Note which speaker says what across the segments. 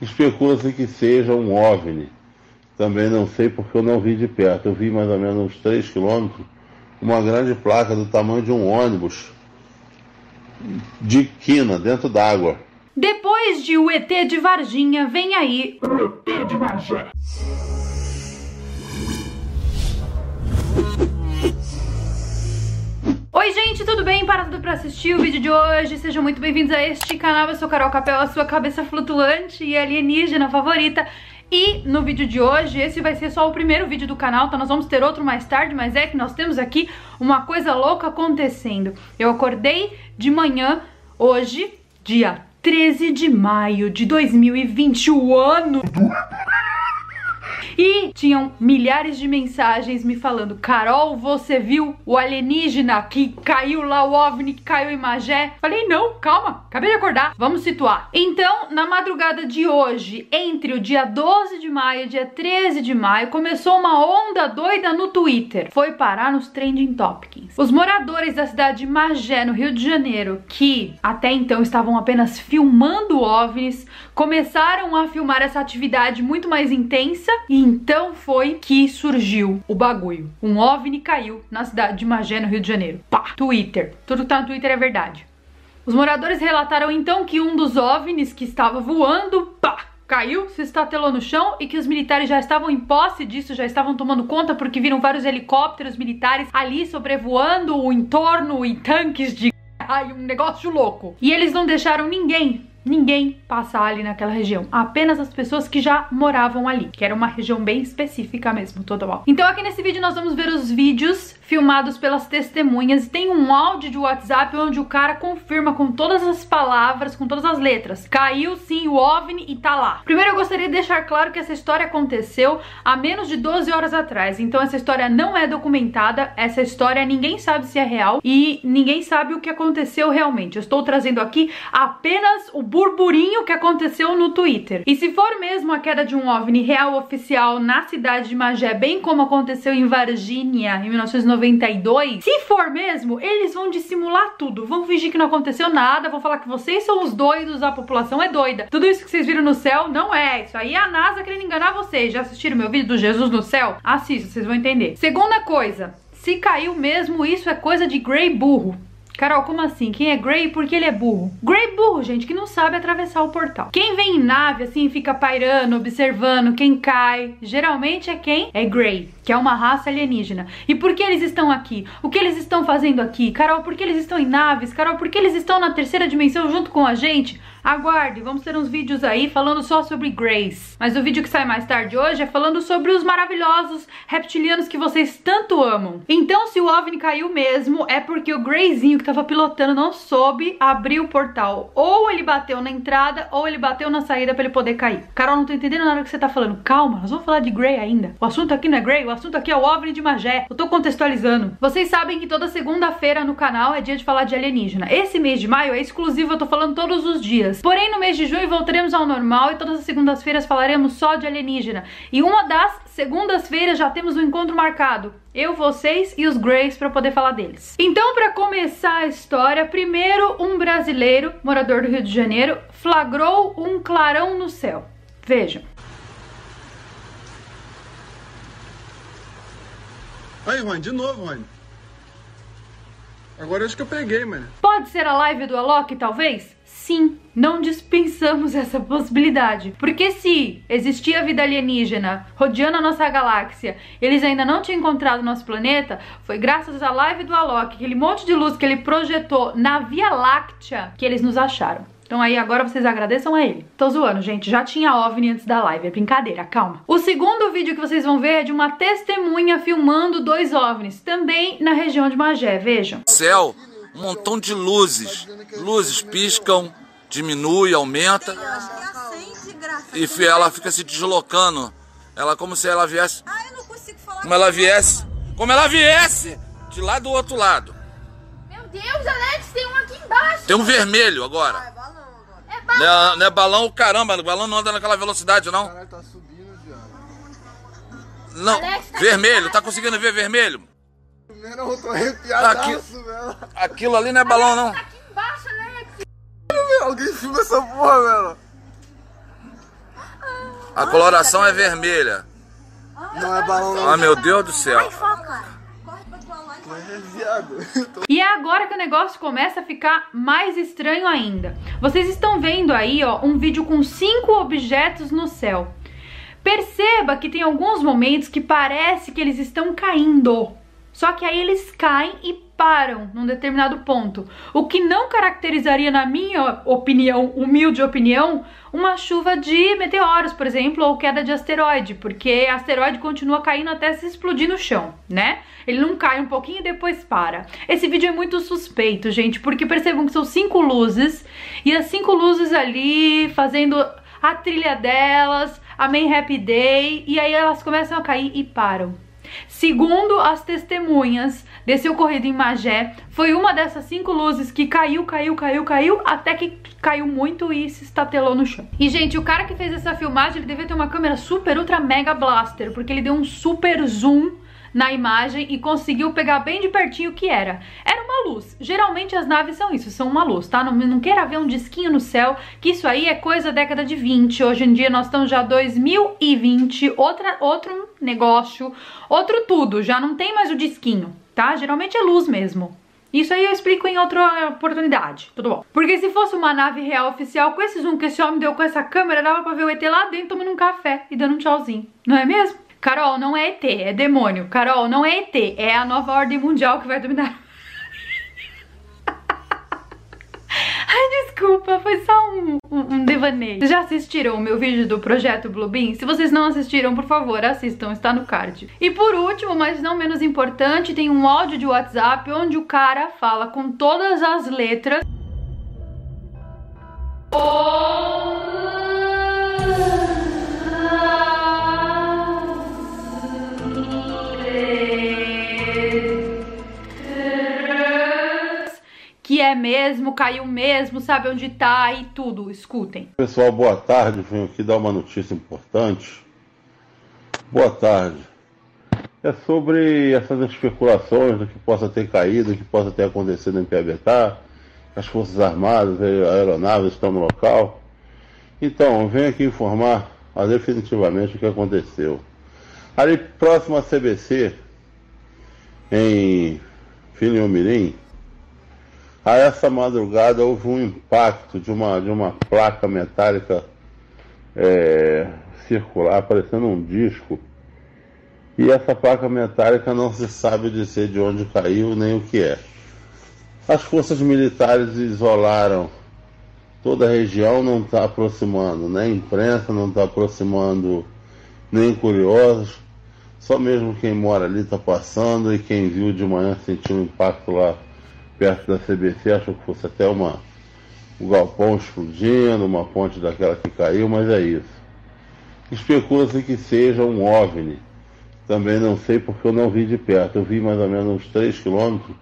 Speaker 1: Especula-se que seja um OVNI. Também não sei porque eu não vi de perto. Eu vi mais ou menos uns 3 quilômetros uma grande placa do tamanho de um ônibus de quina dentro d'água.
Speaker 2: Depois de o ET de Varginha, vem aí o ET de Magé. Oi gente, tudo bem? Para tudo pra assistir o vídeo de hoje, sejam muito bem-vindos a este canal, eu sou Carol Capel, a sua cabeça flutuante e alienígena favorita e no vídeo de hoje, esse vai ser só o primeiro vídeo do canal, tá? Nós vamos ter outro mais tarde, mas é que nós temos aqui uma coisa louca acontecendo. Eu acordei de manhã, hoje, dia 13 de maio de 2020, o ano e tinham milhares de mensagens me falando: Carol, você viu o alienígena que caiu lá, o OVNI que caiu em Magé? Falei: não, calma, acabei de acordar, vamos situar. Então, na madrugada de hoje, entre o dia 12 de maio e dia 13 de maio, começou uma onda doida no Twitter. Foi parar nos trending topics. Os moradores da cidade de Magé, no Rio de Janeiro, que até então estavam apenas filmando OVNIs, começaram a filmar essa atividade muito mais intensa e então foi que surgiu o bagulho. Um OVNI caiu na cidade de Magé, no Rio de Janeiro. Pá! Twitter. Tudo que tá no Twitter é verdade. Os moradores relataram então que um dos OVNIs que estava voando, pá! caiu, se estatelou no chão e que os militares já estavam em posse disso, já estavam tomando conta porque viram vários helicópteros militares ali sobrevoando o entorno e tanques de ai, um negócio louco. E eles não deixaram ninguém ninguém passar ali naquela região, apenas as pessoas que já moravam ali, que era uma região bem específica mesmo, toda mal. Então aqui nesse vídeo nós vamos ver os vídeos filmados pelas testemunhas e tem um áudio de WhatsApp onde o cara confirma com todas as palavras, com todas as letras. Caiu sim o OVNI e tá lá. Primeiro eu gostaria de deixar claro que essa história aconteceu há menos de 12 horas atrás, então essa história não é documentada, essa história ninguém sabe se é real e ninguém sabe o que aconteceu realmente. Eu estou trazendo aqui apenas o burburinho que aconteceu no Twitter. E se for mesmo a queda de um OVNI real oficial na cidade de Magé, bem como aconteceu em Varginha em 1990, 92, se for mesmo, eles vão dissimular tudo. Vão fingir que não aconteceu nada, vão falar que vocês são os doidos, a população é doida. Tudo isso que vocês viram no céu não é. Isso aí é a NASA querendo enganar vocês. Já assistiram meu vídeo do Jesus no céu? Assista, vocês vão entender. Segunda coisa, se caiu mesmo, isso é coisa de Grey burro. Carol, como assim? Quem é Grey porque ele é burro? Grey burro, gente, que não sabe atravessar o portal. Quem vem em nave, assim, fica pairando, observando quem cai, geralmente é quem? É Grey, que é uma raça alienígena. E por que eles estão aqui? O que eles estão fazendo aqui? Carol, por que eles estão em naves? Carol, por que eles estão na terceira dimensão junto com a gente? Aguarde, vamos ter uns vídeos aí falando só sobre Grace. Mas o vídeo que sai mais tarde hoje é falando sobre os maravilhosos reptilianos que vocês tanto amam. Então, se o OVNI caiu mesmo, é porque o Greyzinho que tava pilotando não soube abrir o portal. Ou ele bateu na entrada, ou ele bateu na saída pra ele poder cair. Carol, não tô entendendo nada que você tá falando. Calma, nós vamos falar de Grey ainda. O assunto aqui não é Grey, o assunto aqui é o OVNI de Magé. Eu tô contextualizando. Vocês sabem que toda segunda-feira no canal é dia de falar de alienígena. Esse mês de maio é exclusivo, eu tô falando todos os dias. Porém, no mês de junho voltaremos ao normal e todas as segundas-feiras falaremos só de alienígena. E uma das segundas-feiras já temos um encontro marcado. Eu, vocês e os Greys para poder falar deles. Então, para começar a história, primeiro um brasileiro, morador do Rio de Janeiro, flagrou um clarão no céu. Vejam.
Speaker 3: Aí, Rony, de novo, Rony. Agora acho que eu peguei, mano.
Speaker 2: Pode ser a live do Alok, talvez? sim, não dispensamos essa possibilidade. Porque se existia vida alienígena rodeando a nossa galáxia, eles ainda não tinham encontrado nosso planeta, foi graças à live do Alok, aquele monte de luz que ele projetou na Via Láctea, que eles nos acharam. Então aí agora vocês agradeçam a ele. Tô zoando, gente. Já tinha OVNI antes da live. É brincadeira, calma. O segundo vídeo que vocês vão ver é de uma testemunha filmando dois OVNIs. Também na região de Magé, vejam.
Speaker 4: Céu, um montão de luzes. Luzes piscam, diminui, aumenta. E ela fica se deslocando. Ela como se ela viesse. Ah, eu não consigo falar. Como ela viesse. Como ela viesse de lá do outro lado.
Speaker 5: Meu Deus, Alex, tem um aqui embaixo.
Speaker 4: Tem um vermelho agora. Ah, é balão. Não é, não balão, caramba. O balão não anda naquela velocidade, não. Caralho, tá subindo, Não, Alex, tá vermelho. Tá conseguindo ver vermelho?
Speaker 3: Não, tô arrepiadaço,
Speaker 4: Aqui, Aquilo ali não é balão, não.
Speaker 5: Tá aqui embaixo, Alex.
Speaker 3: Alguém filma essa porra, velho.
Speaker 4: A coloração é vermelha.
Speaker 3: Não é balão não.
Speaker 4: Ah, meu Deus do céu.
Speaker 3: É viado.
Speaker 2: E é agora que o negócio começa a ficar mais estranho ainda. Vocês estão vendo aí, ó, um vídeo com cinco objetos no céu. Perceba que tem alguns momentos que parece que eles estão caindo. Só que aí eles caem e param num determinado ponto. O que não caracterizaria, na minha opinião, humilde opinião, uma chuva de meteoros, por exemplo, ou queda de asteroide, porque asteroide continua caindo até se explodir no chão, né? Ele não cai um pouquinho e depois para. Esse vídeo é muito suspeito, gente, porque percebam que são cinco luzes e as cinco luzes ali fazendo a trilha delas, Amém Happy Day, e aí elas começam a cair e param. Segundo as testemunhas desse ocorrido em Magé, foi uma dessas cinco luzes que caiu, caiu, caiu, caiu, até que caiu muito e se estatelou no chão. E, gente, o cara que fez essa filmagem, ele devia ter uma câmera super, ultra, mega blaster, porque ele deu um super zoom na imagem e conseguiu pegar bem de pertinho o que era. Era uma luz. Geralmente as naves são isso, são uma luz, tá? Não, não queira ver um disquinho no céu, que isso aí é coisa da década de 20. Hoje em dia nós estamos já 2020, outra, outro negócio, outro tudo. Já não tem mais o disquinho, tá? Geralmente é luz mesmo. Isso aí eu explico em outra oportunidade, tudo bom? Porque se fosse uma nave real oficial, com esse zoom que esse homem deu com essa câmera, dava pra ver o ET lá dentro tomando um café e dando um tchauzinho, não é mesmo? Carol, não é ET, é demônio. Carol, não é ET, é a nova ordem mundial que vai dominar. Ai, desculpa, foi só um, um, um devaneio. Vocês já assistiram o meu vídeo do Projeto Bluebeam? Se vocês não assistiram, por favor, assistam, está no card. E por último, mas não menos importante, tem um áudio de WhatsApp onde o cara fala com todas as letras... que é mesmo, caiu mesmo, sabe onde tá e tudo. Escutem.
Speaker 1: Pessoal, boa tarde. Venho aqui dar uma notícia importante. Boa tarde. É sobre essas especulações do que possa ter caído, do que possa ter acontecido em Piabetá. As Forças Armadas, aeronaves estão no local. Então, venho aqui informar ah, definitivamente o que aconteceu. Ali próximo à CBC, em Filhomirim, a essa madrugada houve um impacto de uma, de uma placa metálica é, circular, parecendo um disco. E essa placa metálica não se sabe dizer de onde caiu nem o que é. As forças militares isolaram toda a região, não está aproximando nem imprensa, não está aproximando nem curiosos. Só mesmo quem mora ali está passando e quem viu de manhã sentiu um impacto lá perto da CBC, achou que fosse até uma, um galpão explodindo, uma ponte daquela que caiu, mas é isso. Especula-se que seja um OVNI. Também não sei porque eu não vi de perto. Eu vi mais ou menos uns 3 quilômetros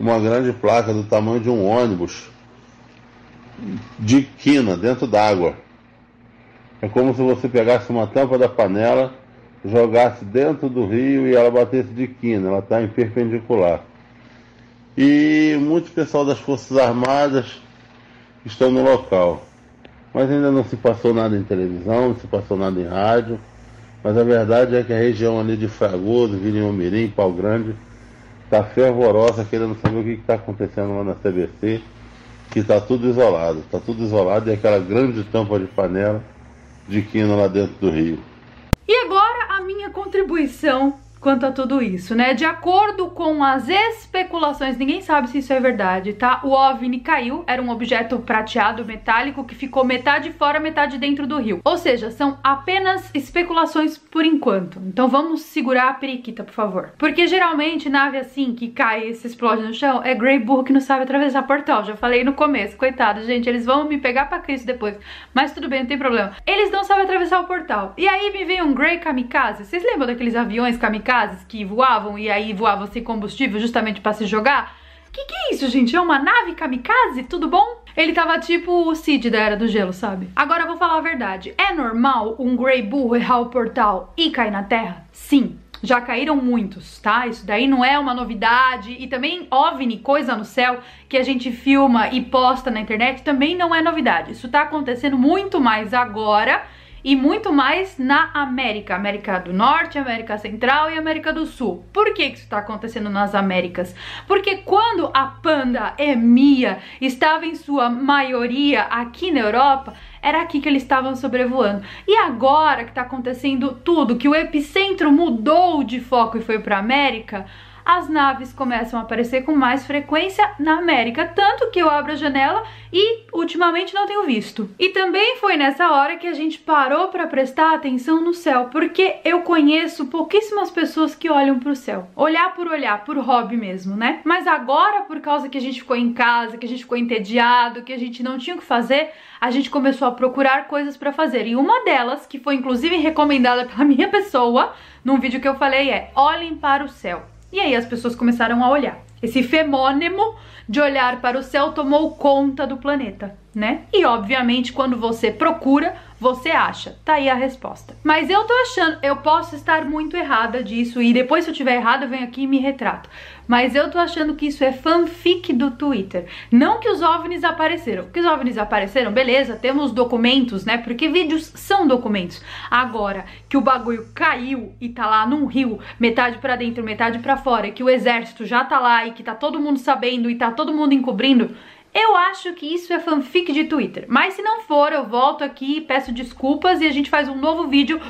Speaker 1: uma grande placa do tamanho de um ônibus de quina dentro d'água. É como se você pegasse uma tampa da panela, jogasse dentro do rio e ela batesse de quina. Ela está em perpendicular. E muito pessoal das Forças Armadas estão no local. Mas ainda não se passou nada em televisão, não se passou nada em rádio. Mas a verdade é que a região ali de Fragoso, Vila Mirim, Pau Grande, está fervorosa querendo saber o que está acontecendo lá na CBC, que está tudo isolado. Está tudo isolado e aquela grande tampa de panela de quina lá dentro do rio.
Speaker 2: E agora a minha contribuição quanto a tudo isso, né? De acordo com as especulações, ninguém sabe se isso é verdade, tá? O OVNI caiu, era um objeto prateado metálico que ficou metade fora, metade dentro do rio. Ou seja, são apenas especulações por enquanto. Então vamos segurar a periquita, por favor. Porque geralmente nave assim que cai e se explode no chão é Grey Bull que não sabe atravessar portal. Já falei no começo, coitado, gente, eles vão me pegar pra Cristo depois. Mas tudo bem, não tem problema. Eles não sabem atravessar o portal. E aí me vem um Grey Kamikaze. Vocês lembram daqueles aviões kamikaze? Kamikazes que voavam e aí voavam sem combustível justamente para se jogar? Que que é isso, gente? É uma nave kamikaze? Tudo bom? Ele tava tipo o Cid da Era do Gelo, sabe? Agora eu vou falar a verdade. É normal um Grey Bull errar o portal e cair na Terra? Sim. Já caíram muitos, tá? Isso daí não é uma novidade. E também OVNI, coisa no céu, que a gente filma e posta na internet, também não é novidade. Isso tá acontecendo muito mais agora e muito mais na América, América do Norte, América Central e América do Sul. Por que isso está acontecendo nas Américas? Porque quando a panda Emia estava em sua maioria aqui na Europa, era aqui que eles estavam sobrevoando. E agora que está acontecendo tudo, que o epicentro mudou de foco e foi para a América, as naves começam a aparecer com mais frequência na América, tanto que eu abro a janela e ultimamente não tenho visto. E também foi nessa hora que a gente parou para prestar atenção no céu, porque eu conheço pouquíssimas pessoas que olham para o céu. Olhar por olhar, por hobby mesmo, né? Mas agora, por causa que a gente ficou em casa, que a gente ficou entediado, que a gente não tinha o que fazer, a gente começou a procurar coisas para fazer. E uma delas, que foi inclusive recomendada pela minha pessoa, num vídeo que eu falei, é olhem para o céu. E aí as pessoas começaram a olhar. Esse femônimo de olhar para o céu tomou conta do planeta, né? E obviamente quando você procura, você acha. Tá aí a resposta. Mas eu tô achando, eu posso estar muito errada disso e depois se eu tiver errada eu venho aqui e me retrato. Mas eu tô achando que isso é fanfic do Twitter. Não que os OVNIs apareceram. Que os OVNIs apareceram, beleza, temos documentos, né? Porque vídeos são documentos. Agora, que o bagulho caiu e tá lá num rio, metade para dentro, metade para fora, que o exército já tá lá e que tá todo mundo sabendo e tá todo mundo encobrindo, eu acho que isso é fanfic de Twitter. Mas se não for, eu volto aqui, peço desculpas e a gente faz um novo vídeo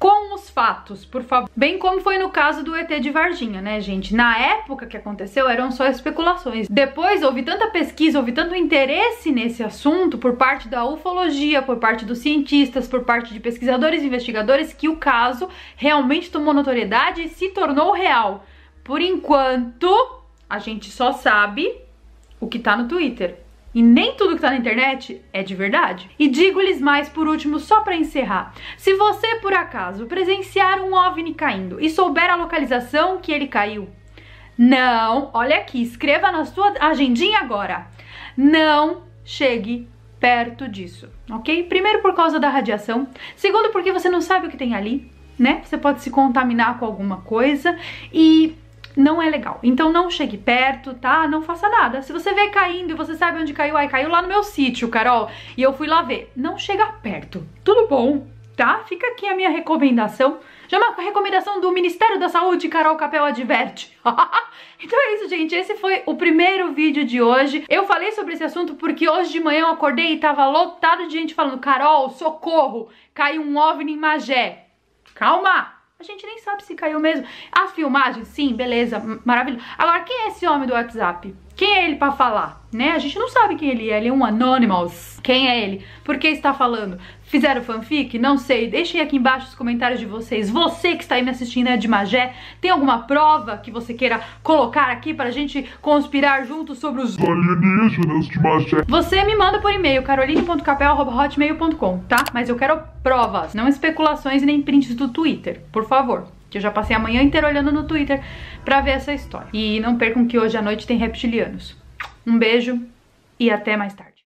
Speaker 2: com os fatos, por favor. Bem como foi no caso do ET de Varginha, né, gente? Na época que aconteceu, eram só especulações. Depois houve tanta pesquisa, houve tanto interesse nesse assunto por parte da ufologia, por parte dos cientistas, por parte de pesquisadores e investigadores, que o caso realmente tomou notoriedade e se tornou real. Por enquanto, a gente só sabe o que tá no Twitter. E nem tudo que tá na internet é de verdade. E digo-lhes mais por último, só para encerrar. Se você, por acaso, presenciar um OVNI caindo e souber a localização que ele caiu, não, olha aqui, escreva na sua agendinha agora. Não chegue perto disso, ok? Primeiro por causa da radiação, segundo porque você não sabe o que tem ali, né? Você pode se contaminar com alguma coisa e não é legal. Então não chegue perto, tá? Não faça nada. Se você vê caindo e você sabe onde caiu, ai, caiu lá no meu sítio, Carol, e eu fui lá ver. Não chega perto. Tudo bom, tá? Fica aqui a minha recomendação. Já uma recomendação do Ministério da Saúde, Carol Capel adverte. então é isso, gente. Esse foi o primeiro vídeo de hoje. Eu falei sobre esse assunto porque hoje de manhã eu acordei e tava lotado de gente falando Carol, socorro, caiu um OVNI em Magé. Calma! A gente nem sabe se caiu mesmo. As filmagens, sim, beleza, maravilhoso. Agora, quem é esse homem do WhatsApp? Quem é ele para falar, né? A gente não sabe quem ele é, ele é um Anonymous. Quem é ele? Por que está falando? Fizeram fanfic? Não sei. Deixem aqui embaixo os comentários de vocês. Você que está aí me assistindo é de Magé, tem alguma prova que você queira colocar aqui pra gente conspirar juntos sobre os alienígenas de Magé? Você me manda por e-mail, caroline.capel.hotmail.com, tá? Mas eu quero provas, não especulações e nem prints do Twitter, por favor que eu já passei a manhã inteira olhando no Twitter pra ver essa história. E não percam que hoje à noite tem reptilianos. Um beijo e até mais tarde.